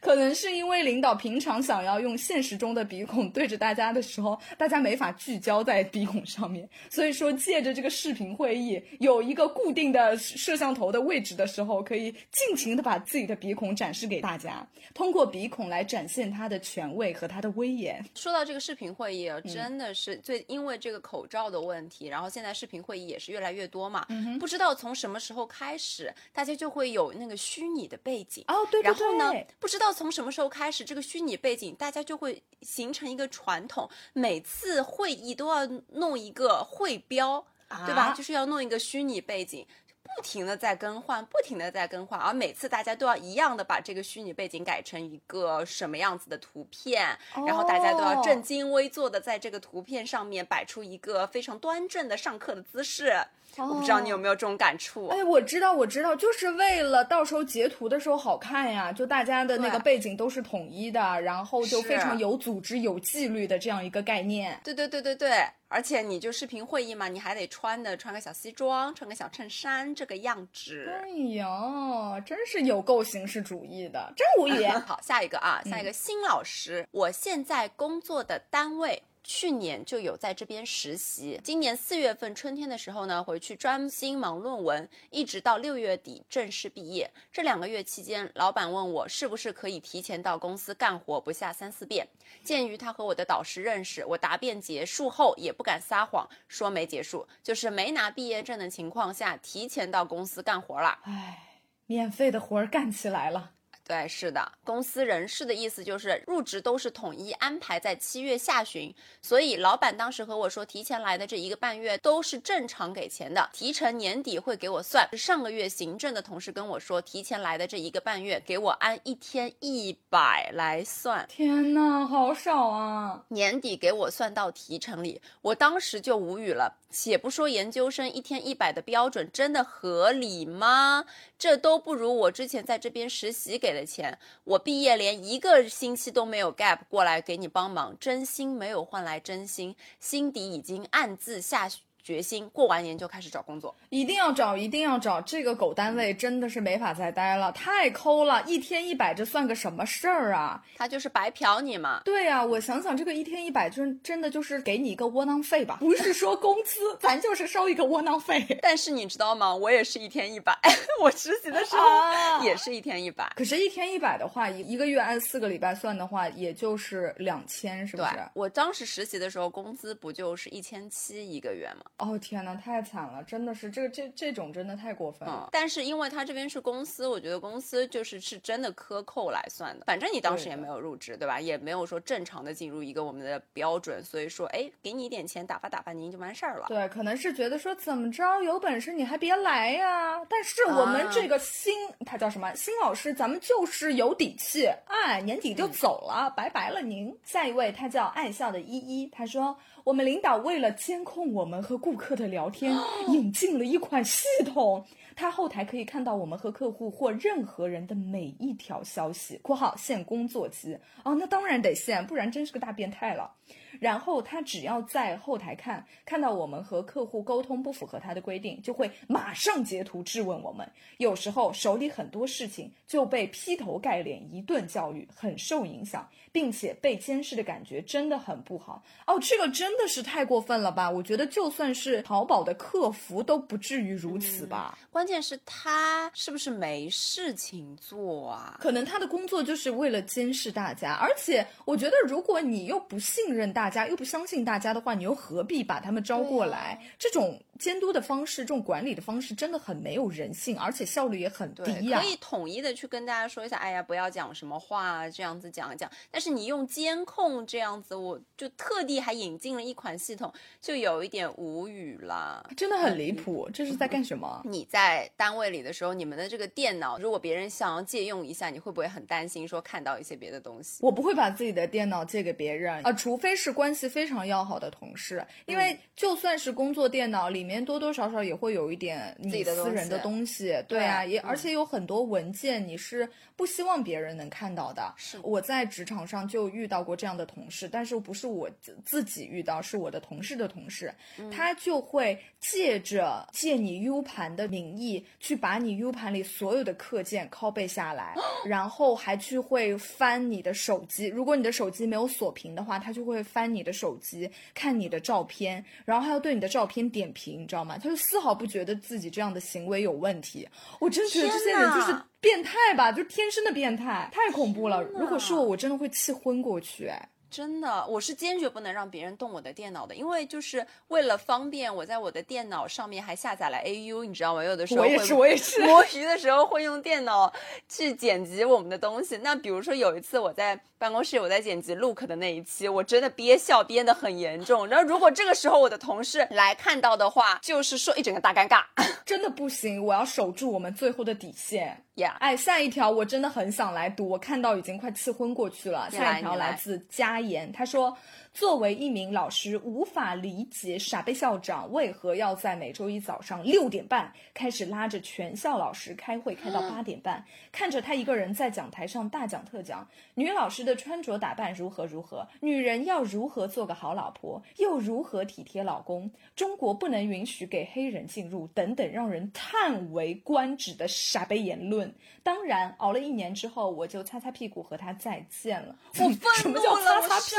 可能是因为领导平常想要用现实中的鼻孔对着大家的时候，大家没法聚焦在鼻孔上面，所以说借着这个视频会议有一个固定的摄像头的位置的时候，可以尽情的把自己的鼻孔展示给大家，通过鼻孔来展现他的权威和他的威严。说到这个视频会议，真的是最因为这个口罩的问题，然后现在视频会议也是越来越多嘛，不知道从什么时候开始，大家就会有那个虚拟的背景哦，对对对，然后呢，不知道。从什么时候开始，这个虚拟背景大家就会形成一个传统，每次会议都要弄一个会标，对吧？就是要弄一个虚拟背景，不停的在更换，不停的在更换，而每次大家都要一样的把这个虚拟背景改成一个什么样子的图片，然后大家都要正襟危坐的在这个图片上面摆出一个非常端正的上课的姿势。我不知道你有没有这种感触？哎，我知道，我知道，就是为了到时候截图的时候好看呀，就大家的那个背景都是统一的，然后就非常有组织、有纪律的这样一个概念。对对对对对，而且你就视频会议嘛，你还得穿的穿个小西装，穿个小衬衫，这个样子。哎呀，真是有够形式主义的，真无语。好，下一个啊，下一个新老师，我现在工作的单位。去年就有在这边实习，今年四月份春天的时候呢，回去专心忙论文，一直到六月底正式毕业。这两个月期间，老板问我是不是可以提前到公司干活不下三四遍。鉴于他和我的导师认识，我答辩结束后也不敢撒谎说没结束，就是没拿毕业证的情况下提前到公司干活了。唉，免费的活儿干起来了。对，是的，公司人事的意思就是入职都是统一安排在七月下旬，所以老板当时和我说，提前来的这一个半月都是正常给钱的，提成年底会给我算。上个月行政的同事跟我说，提前来的这一个半月给我按一天一百来算。天哪，好少啊！年底给我算到提成里，我当时就无语了。且不说研究生一天一百的标准真的合理吗？这都不如我之前在这边实习给的的钱。我毕业连一个星期都没有 gap 过来给你帮忙，真心没有换来真心，心底已经暗自下。决心过完年就开始找工作，一定要找，一定要找。这个狗单位真的是没法再待了，太抠了，一天一百，这算个什么事儿啊？他就是白嫖你嘛。对呀，我想想，这个一天一百，真真的就是给你一个窝囊废吧？不是说工资，咱就是收一个窝囊费。但是你知道吗？我也是一天一百，我实习的时候也是一天一百。可是，一天一百的话，一一个月按四个礼拜算的话，也就是两千，是不是？我当时实习的时候，工资不就是一千七一个月吗？哦天哪，太惨了，真的是这个这这种真的太过分了。但是因为他这边是公司，我觉得公司就是是真的克扣来算的。反正你当时也没有入职，对吧？也没有说正常的进入一个我们的标准，所以说，哎，给你一点钱打发打发您就完事儿了。对，可能是觉得说怎么着，有本事你还别来呀。但是我们这个新，他叫什么新老师，咱们就是有底气，哎，年底就走了，拜拜了您。下一位，他叫爱笑的依依，他说。我们领导为了监控我们和顾客的聊天，引进了一款系统，他后台可以看到我们和客户或任何人的每一条消息（括号限工作期）。哦，那当然得限，不然真是个大变态了。然后他只要在后台看，看到我们和客户沟通不符合他的规定，就会马上截图质问我们。有时候手里很多事情就被劈头盖脸一顿教育，很受影响，并且被监视的感觉真的很不好。哦，这个真的是太过分了吧？我觉得就算是淘宝的客服都不至于如此吧。关键是他是不是没事情做啊？可能他的工作就是为了监视大家，而且我觉得如果你又不信任大。家又不相信大家的话，你又何必把他们招过来？这种监督的方式，这种管理的方式，真的很没有人性，而且效率也很低呀。可以统一的去跟大家说一下，哎呀，不要讲什么话，这样子讲一讲。但是你用监控这样子，我就特地还引进了一款系统，就有一点无语了。真的很离谱，这是在干什么？你在单位里的时候，你们的这个电脑，如果别人想要借用一下，你会不会很担心说看到一些别的东西？我不会把自己的电脑借给别人啊，除非是。关系非常要好的同事，因为就算是工作电脑里面多多少少也会有一点你私人的东西，对啊，也而且有很多文件你是不希望别人能看到的。是我在职场上就遇到过这样的同事，但是不是我自己遇到，是我的同事的同事，他就会借着借你 U 盘的名义去把你 U 盘里所有的课件拷贝下来，然后还去会翻你的手机，如果你的手机没有锁屏的话，他就会翻。你的手机看你的照片，然后还要对你的照片点评，你知道吗？他就丝毫不觉得自己这样的行为有问题。我真觉得这些人就是变态吧，就天生的变态，太恐怖了。如果是我，我真的会气昏过去。哎。真的，我是坚决不能让别人动我的电脑的，因为就是为了方便，我在我的电脑上面还下载了 AU，你知道吗？有的时候我也是，我也是摸鱼的时候会用电脑去剪辑我们的东西。那比如说有一次我在办公室，我在剪辑 Look 的那一期，我真的憋笑憋得很严重。然后如果这个时候我的同事来看到的话，就是说一整个大尴尬，真的不行，我要守住我们最后的底线。呀，哎，下一条我真的很想来读，我看到已经快气昏过去了。下一条来自佳他说。作为一名老师，无法理解傻贝校长为何要在每周一早上六点半开始拉着全校老师开会，开到八点半，看着他一个人在讲台上大讲特讲，女老师的穿着打扮如何如何，女人要如何做个好老婆，又如何体贴老公，中国不能允许给黑人进入，等等让人叹为观止的傻贝言论。当然，熬了一年之后，我就擦擦屁股和他再见了。我愤怒了，我下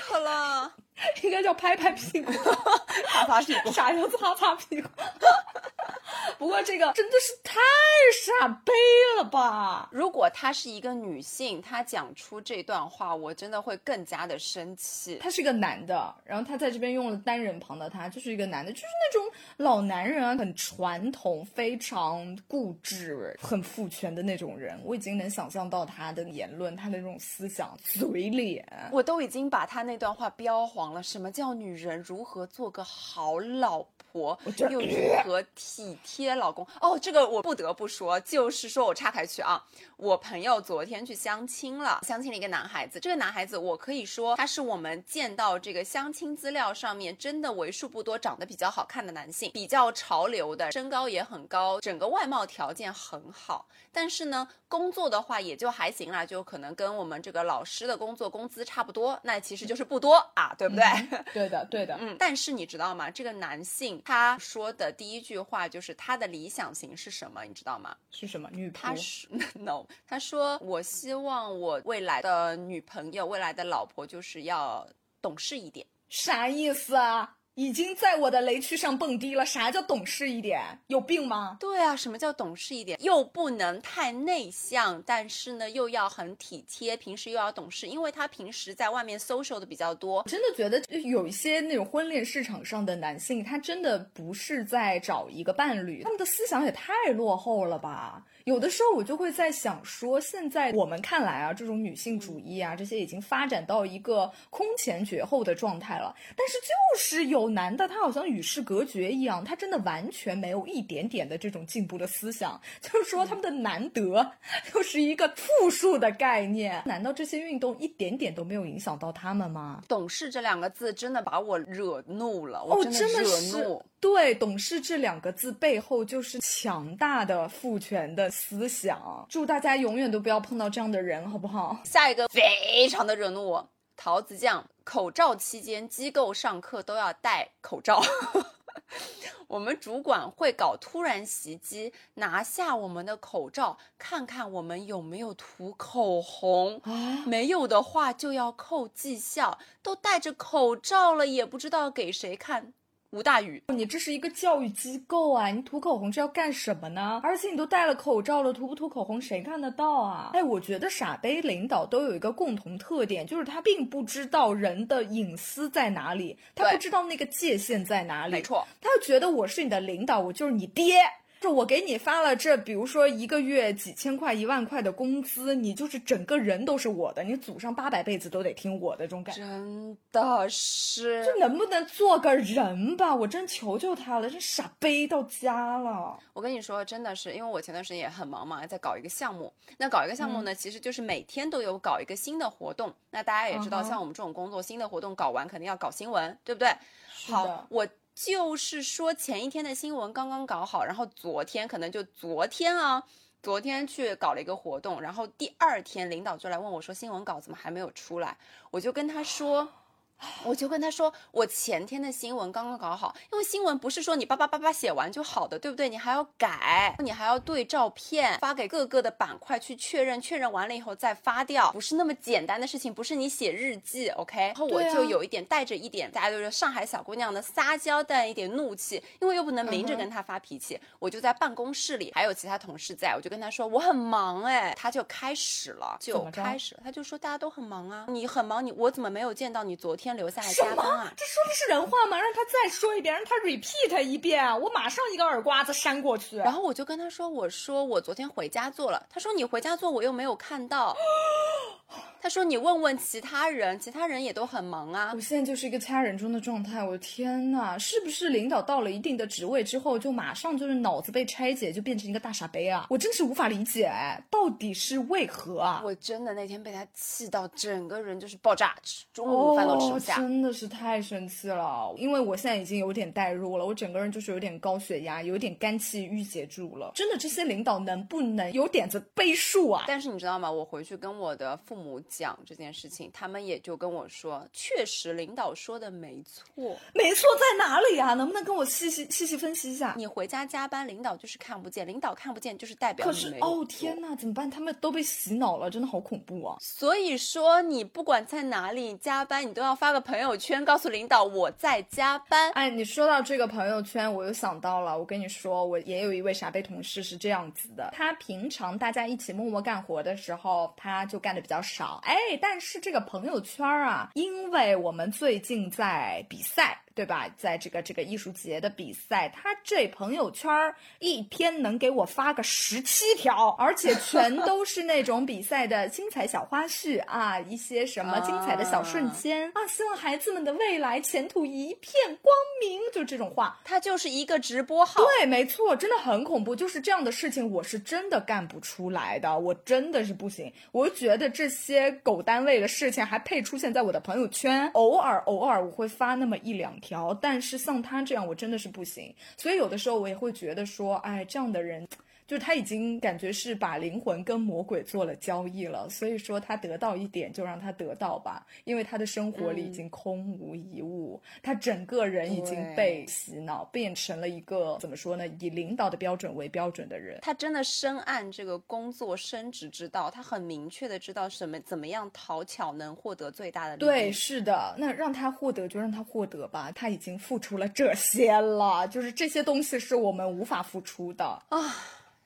课了。啊，应该叫拍拍屁股，擦擦屁股，啥叫擦擦屁股。不过这个真的是太傻逼了吧！如果她是一个女性，她讲出这段话，我真的会更加的生气。他是一个男的，然后他在这边用了单人旁的他，就是一个男的，就是那种老男人啊，很传统、非常固执、很父权的那种人。我已经能想象到他的言论，他的那种思想、嘴脸。我都已经把他那段话标黄了。什么叫女人如何做个好老？婆又如何体贴老公？哦，这个我不得不说，就是说我岔开去啊。我朋友昨天去相亲了，相亲了一个男孩子。这个男孩子，我可以说他是我们见到这个相亲资料上面真的为数不多长得比较好看的男性，比较潮流的，身高也很高，整个外貌条件很好。但是呢，工作的话也就还行啦，就可能跟我们这个老师的工作工资差不多，那其实就是不多啊，对不对？对的，对的。嗯，但是你知道吗？这个男性他说的第一句话就是他的理想型是什么？你知道吗？是什么？女仆？他是 no，他说我希望我未来的女朋友、未来的老婆就是要懂事一点。啥意思啊？已经在我的雷区上蹦迪了。啥叫懂事一点？有病吗？对啊，什么叫懂事一点？又不能太内向，但是呢，又要很体贴，平时又要懂事，因为他平时在外面 social 的比较多。真的觉得有一些那种婚恋市场上的男性，他真的不是在找一个伴侣，他们的思想也太落后了吧。有的时候我就会在想说，现在我们看来啊，这种女性主义啊，这些已经发展到一个空前绝后的状态了。但是就是有男的，他好像与世隔绝一样，他真的完全没有一点点的这种进步的思想。就是说，他们的难得又是一个负数的概念。难道这些运动一点点都没有影响到他们吗？懂事这两个字真的把我惹怒了，我真的惹怒。对，懂事这两个字背后就是强大的父权的思想。祝大家永远都不要碰到这样的人，好不好？下一个非常的惹怒我，桃子酱。口罩期间，机构上课都要戴口罩。我们主管会搞突然袭击，拿下我们的口罩，看看我们有没有涂口红啊？没有的话就要扣绩效。都戴着口罩了，也不知道给谁看。吴大宇，你这是一个教育机构啊！你涂口红是要干什么呢？而且你都戴了口罩了，涂不涂口红谁看得到啊？哎，我觉得傻杯领导都有一个共同特点，就是他并不知道人的隐私在哪里，他不知道那个界限在哪里。没错，他就觉得我是你的领导，我就是你爹。就我给你发了这，比如说一个月几千块、一万块的工资，你就是整个人都是我的，你祖上八百辈子都得听我的这种感觉。真的是，这能不能做个人吧？我真求求他了，这傻逼到家了。我跟你说，真的是，因为我前段时间也很忙嘛，在搞一个项目。那搞一个项目呢，其实就是每天都有搞一个新的活动。那大家也知道，像我们这种工作，新的活动搞完肯定要搞新闻，对不对？好，我。就是说前一天的新闻刚刚搞好，然后昨天可能就昨天啊，昨天去搞了一个活动，然后第二天领导就来问我说新闻稿怎么还没有出来，我就跟他说。我就跟他说，我前天的新闻刚刚搞好，因为新闻不是说你叭叭叭叭写完就好的，对不对？你还要改，你还要对照片发给各个的板块去确认，确认完了以后再发掉，不是那么简单的事情，不是你写日记，OK？然后我就有一点带着一点，大家都是上海小姑娘的撒娇，带一点怒气，因为又不能明着跟他发脾气，我就在办公室里，还有其他同事在，我就跟他说我很忙，哎，他就开始了，就开始了，他就说大家都很忙啊，你很忙，你我怎么没有见到你昨天？留下来加班啊！这说的是人话吗？让他再说一遍，让他 repeat 一遍，我马上一个耳刮子扇过去。然后我就跟他说：“我说我昨天回家做了。”他说：“你回家做，我又没有看到。”他说：“你问问其他人，其他人也都很忙啊。”我现在就是一个掐人中的状态。我的天呐，是不是领导到了一定的职位之后，就马上就是脑子被拆解，就变成一个大傻杯啊？我真是无法理解，到底是为何啊？我真的那天被他气到，整个人就是爆炸，中午饭都吃不下，真的是太生气了。因为我现在已经有点代入了，我整个人就是有点高血压，有点肝气郁结住了。真的，这些领导能不能有点子背数啊？但是你知道吗？我回去跟我的父母。讲这件事情，他们也就跟我说，确实领导说的没错，没错在哪里啊？能不能跟我细细细细分析一下？你回家加班，领导就是看不见，领导看不见就是代表可是哦天哪，怎么办？他们都被洗脑了，真的好恐怖啊！所以说，你不管在哪里加班，你都要发个朋友圈告诉领导我在加班。哎，你说到这个朋友圈，我又想到了，我跟你说，我也有一位傻贝同事是这样子的，他平常大家一起默默干活的时候，他就干的比较少。少哎，但是这个朋友圈啊，因为我们最近在比赛。对吧？在这个这个艺术节的比赛，他这朋友圈一天能给我发个十七条，而且全 都是那种比赛的精彩小花絮啊，一些什么精彩的小瞬间啊，希望孩子们的未来前途一片光明，就这种话。他就是一个直播号，对，没错，真的很恐怖。就是这样的事情，我是真的干不出来的，我真的是不行。我觉得这些狗单位的事情还配出现在我的朋友圈，偶尔偶尔我会发那么一两。调，但是像他这样，我真的是不行。所以有的时候我也会觉得说，哎，这样的人。就是他已经感觉是把灵魂跟魔鬼做了交易了，所以说他得到一点就让他得到吧，因为他的生活里已经空无一物，他整个人已经被洗脑，变成了一个怎么说呢？以领导的标准为标准的人。他真的深谙这个工作升职之道，他很明确的知道什么怎么样讨巧能获得最大的利益。对，是的，那让他获得就让他获得吧，他已经付出了这些了，就是这些东西是我们无法付出的啊。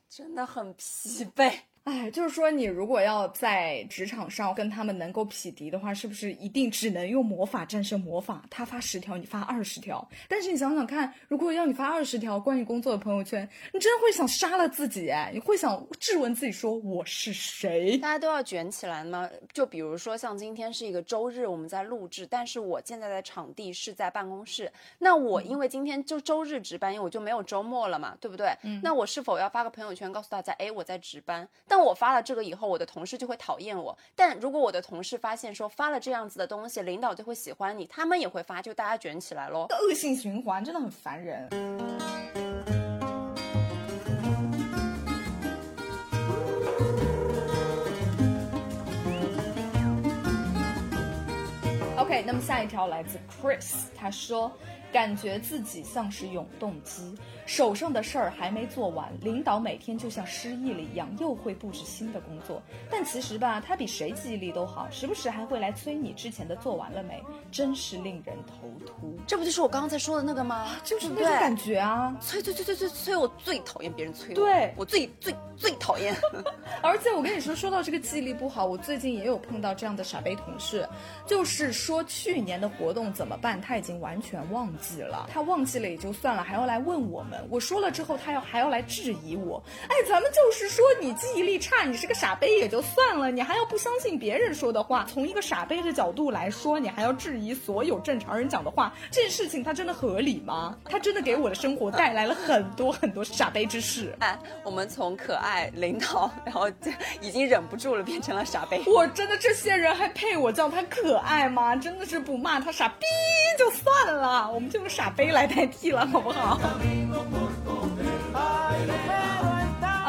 真的很疲惫。哎，就是说，你如果要在职场上跟他们能够匹敌的话，是不是一定只能用魔法战胜魔法？他发十条，你发二十条。但是你想想看，如果要你发二十条关于工作的朋友圈，你真的会想杀了自己哎！你会想质问自己说我是谁？大家都要卷起来吗？就比如说像今天是一个周日，我们在录制，但是我现在的场地是在办公室。那我因为今天就周日值班，因为我就没有周末了嘛，对不对？嗯。那我是否要发个朋友圈告诉大家，哎，我在值班？但我发了这个以后，我的同事就会讨厌我。但如果我的同事发现说发了这样子的东西，领导就会喜欢你，他们也会发，就大家卷起来喽。恶性循环真的很烦人。OK，那么下一条来自 Chris，他说。感觉自己像是永动机，手上的事儿还没做完，领导每天就像失忆了一样，又会布置新的工作。但其实吧，他比谁记忆力都好，时不时还会来催你之前的做完了没，真是令人头秃。这不就是我刚刚才说的那个吗？就是那种感觉啊，催催催催催催，我最讨厌别人催我，对我最最最讨厌。而且我跟你说，说到这个记忆力不好，我最近也有碰到这样的傻杯同事，就是说去年的活动怎么办，他已经完全忘。记了，他忘记了也就算了，还要来问我们。我说了之后，他要还要来质疑我。哎，咱们就是说你记忆力差，你是个傻杯也就算了，你还要不相信别人说的话。从一个傻杯的角度来说，你还要质疑所有正常人讲的话，这件事情他真的合理吗？他真的给我的生活带来了很多很多傻杯之事。哎，我们从可爱领导，然后已经忍不住了，变成了傻杯。我真的这些人还配我叫他可爱吗？真的是不骂他傻逼就算了。我们就。用傻杯来代替了，好不好？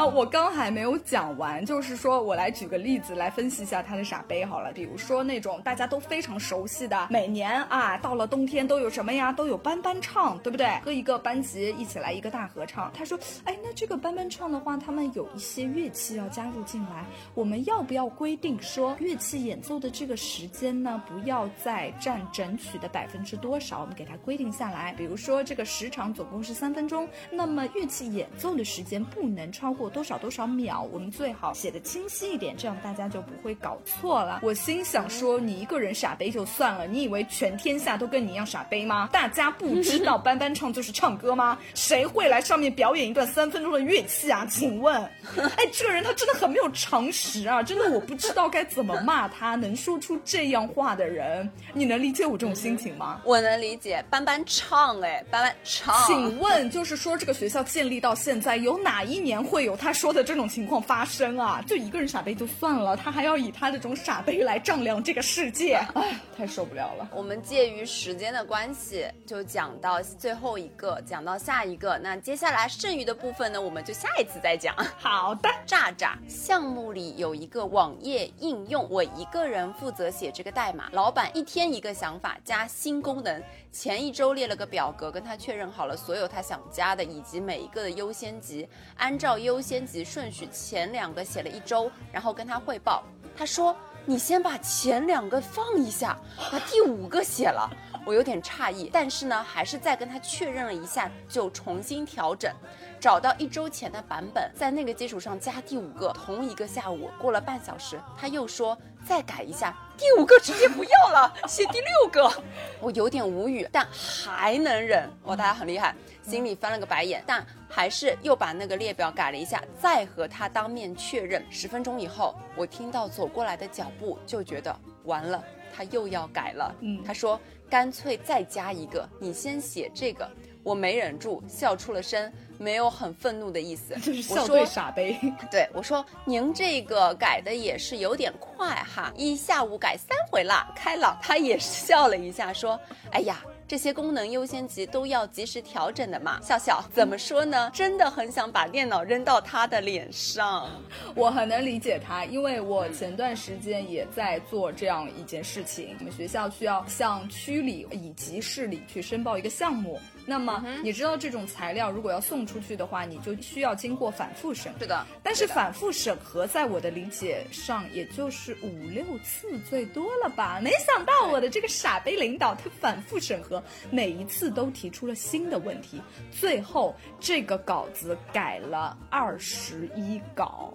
我刚还没有讲完，就是说我来举个例子来分析一下他的傻杯好了。比如说那种大家都非常熟悉的，每年啊到了冬天都有什么呀？都有班班唱，对不对？和一个班级一起来一个大合唱。他说，哎，那这个班班唱的话，他们有一些乐器要加入进来，我们要不要规定说乐器演奏的这个时间呢，不要再占整曲的百分之多少？我们给它规定下来。比如说这个时长总共是三分钟，那么乐器演奏的时间不能超过。多少多少秒，我们最好写的清晰一点，这样大家就不会搞错了。我心想说，你一个人傻杯就算了，你以为全天下都跟你一样傻杯吗？大家不知道班班唱就是唱歌吗？谁会来上面表演一段三分钟的乐器啊？请问，哎，这个人他真的很没有常识啊！真的，我不知道该怎么骂他，能说出这样话的人，你能理解我这种心情吗？我能理解，班班唱，哎，班班唱。请问，就是说这个学校建立到现在，有哪一年会有？他说的这种情况发生啊，就一个人傻杯就算了，他还要以他这种傻杯来丈量这个世界，哎，太受不了了。我们介于时间的关系，就讲到最后一个，讲到下一个。那接下来剩余的部分呢，我们就下一次再讲。好的，炸炸项目里有一个网页应用，我一个人负责写这个代码，老板一天一个想法加新功能。前一周列了个表格，跟他确认好了所有他想加的以及每一个的优先级，按照优先级顺序，前两个写了一周，然后跟他汇报。他说：“你先把前两个放一下，把第五个写了。”我有点诧异，但是呢，还是再跟他确认了一下，就重新调整，找到一周前的版本，在那个基础上加第五个。同一个下午过了半小时，他又说再改一下，第五个直接不要了，写第六个。我有点无语，但还能忍。哇，大家很厉害，心里翻了个白眼，但还是又把那个列表改了一下，再和他当面确认。十分钟以后，我听到走过来的脚步，就觉得完了。他又要改了，嗯，他说干脆再加一个，你先写这个，我没忍住笑出了声，没有很愤怒的意思，这是笑对傻杯。对我说，您这个改的也是有点快哈，一下午改三回啦。开朗他也笑了一下，说，哎呀。这些功能优先级都要及时调整的嘛。笑笑怎么说呢？真的很想把电脑扔到他的脸上。我很能理解他，因为我前段时间也在做这样一件事情。我们学校需要向区里以及市里去申报一个项目。那么你知道这种材料如果要送出去的话，你就需要经过反复审核。是的，但是反复审核在我的理解上，也就是五六次最多了吧？没想到我的这个傻逼领导，他反复审核，每一次都提出了新的问题，最后这个稿子改了二十一稿。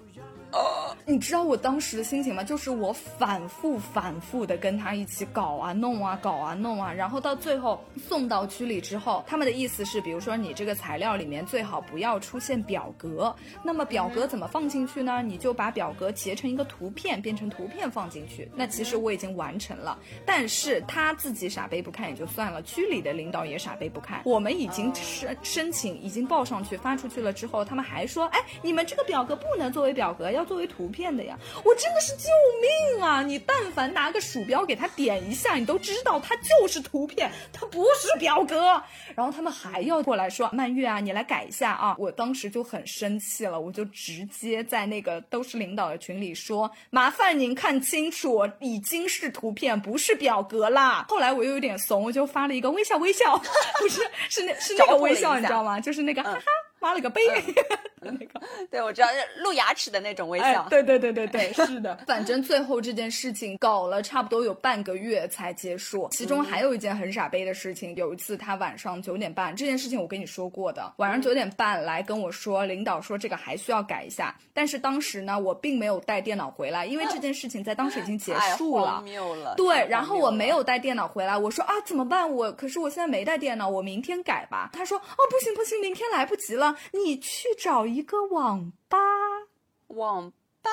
呃，你知道我当时的心情吗？就是我反复反复的跟他一起搞啊弄啊搞啊弄啊，然后到最后送到区里之后，他们的意思是，比如说你这个材料里面最好不要出现表格，那么表格怎么放进去呢？你就把表格截成一个图片，变成图片放进去。那其实我已经完成了，但是他自己傻杯不看也就算了，区里的领导也傻杯不看。我们已经申申请已经报上去发出去了之后，他们还说，哎，你们这个表格不能作为表格，要。作为图片的呀，我真的是救命啊！你但凡拿个鼠标给它点一下，你都知道它就是图片，它不是表格。然后他们还要过来说：“曼月啊，你来改一下啊！”我当时就很生气了，我就直接在那个都是领导的群里说：“麻烦您看清楚，已经是图片，不是表格啦。”后来我又有点怂，我就发了一个微笑微笑，不是是那是那个微笑，你知道吗？就是那个哈哈。发了个杯，那个，对我知道，露牙齿的那种微笑。对对对对对，是的。反正最后这件事情搞了差不多有半个月才结束。其中还有一件很傻杯的事情，有一次他晚上九点半，这件事情我跟你说过的，晚上九点半来跟我说，领导说这个还需要改一下。但是当时呢，我并没有带电脑回来，因为这件事情在当时已经结束了。了。对，然后我没有带电脑回来，我说啊怎么办？我可是我现在没带电脑，我明天改吧。他说哦不行不行，明天来不及了。你去找一个网吧，网吧，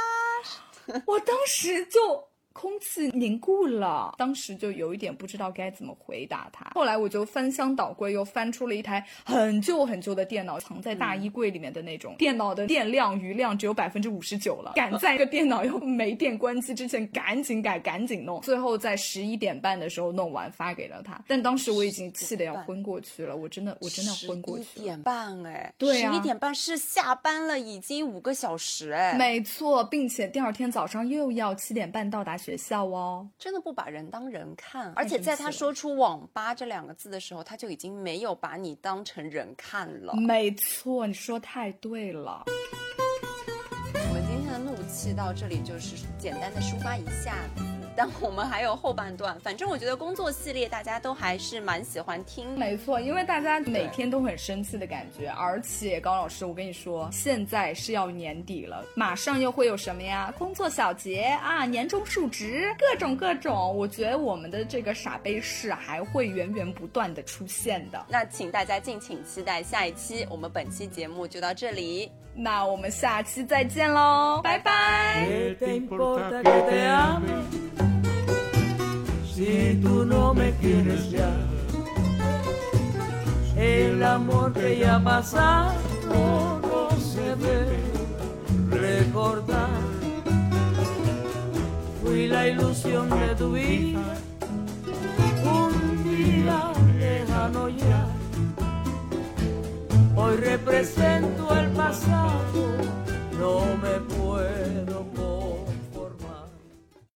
我当时就。空气凝固了，当时就有一点不知道该怎么回答他。后来我就翻箱倒柜，又翻出了一台很旧很旧的电脑，藏在大衣柜里面的那种。电脑的电量余量只有百分之五十九了，赶在这个电脑又没电关机之前赶紧改，赶紧弄。最后在十一点半的时候弄完发给了他，但当时我已经气得要昏过去了，我真的我真的要昏过去。十一点半哎，对呀，十一点半是下班了，已经五个小时哎，没错，并且第二天早上又要七点半到达。学校哦，真的不把人当人看，而且在他说出“网吧”这两个字的时候，他就已经没有把你当成人看了。没错，你说太对了。我们今天的怒气到这里就是简单的抒发一下。但我们还有后半段，反正我觉得工作系列大家都还是蛮喜欢听。没错，因为大家每天都很生气的感觉，而且高老师，我跟你说，现在是要年底了，马上又会有什么呀？工作小结啊，年终述职，各种各种。我觉得我们的这个傻杯式还会源源不断的出现的。那请大家敬请期待下一期，我们本期节目就到这里，那我们下期再见喽，拜拜。si tú no me quieres ya. El amor que ya ha pasado no se debe recordar. Fui la ilusión de tu vida, un día lejano ya. Hoy represento el pasado, no me puedo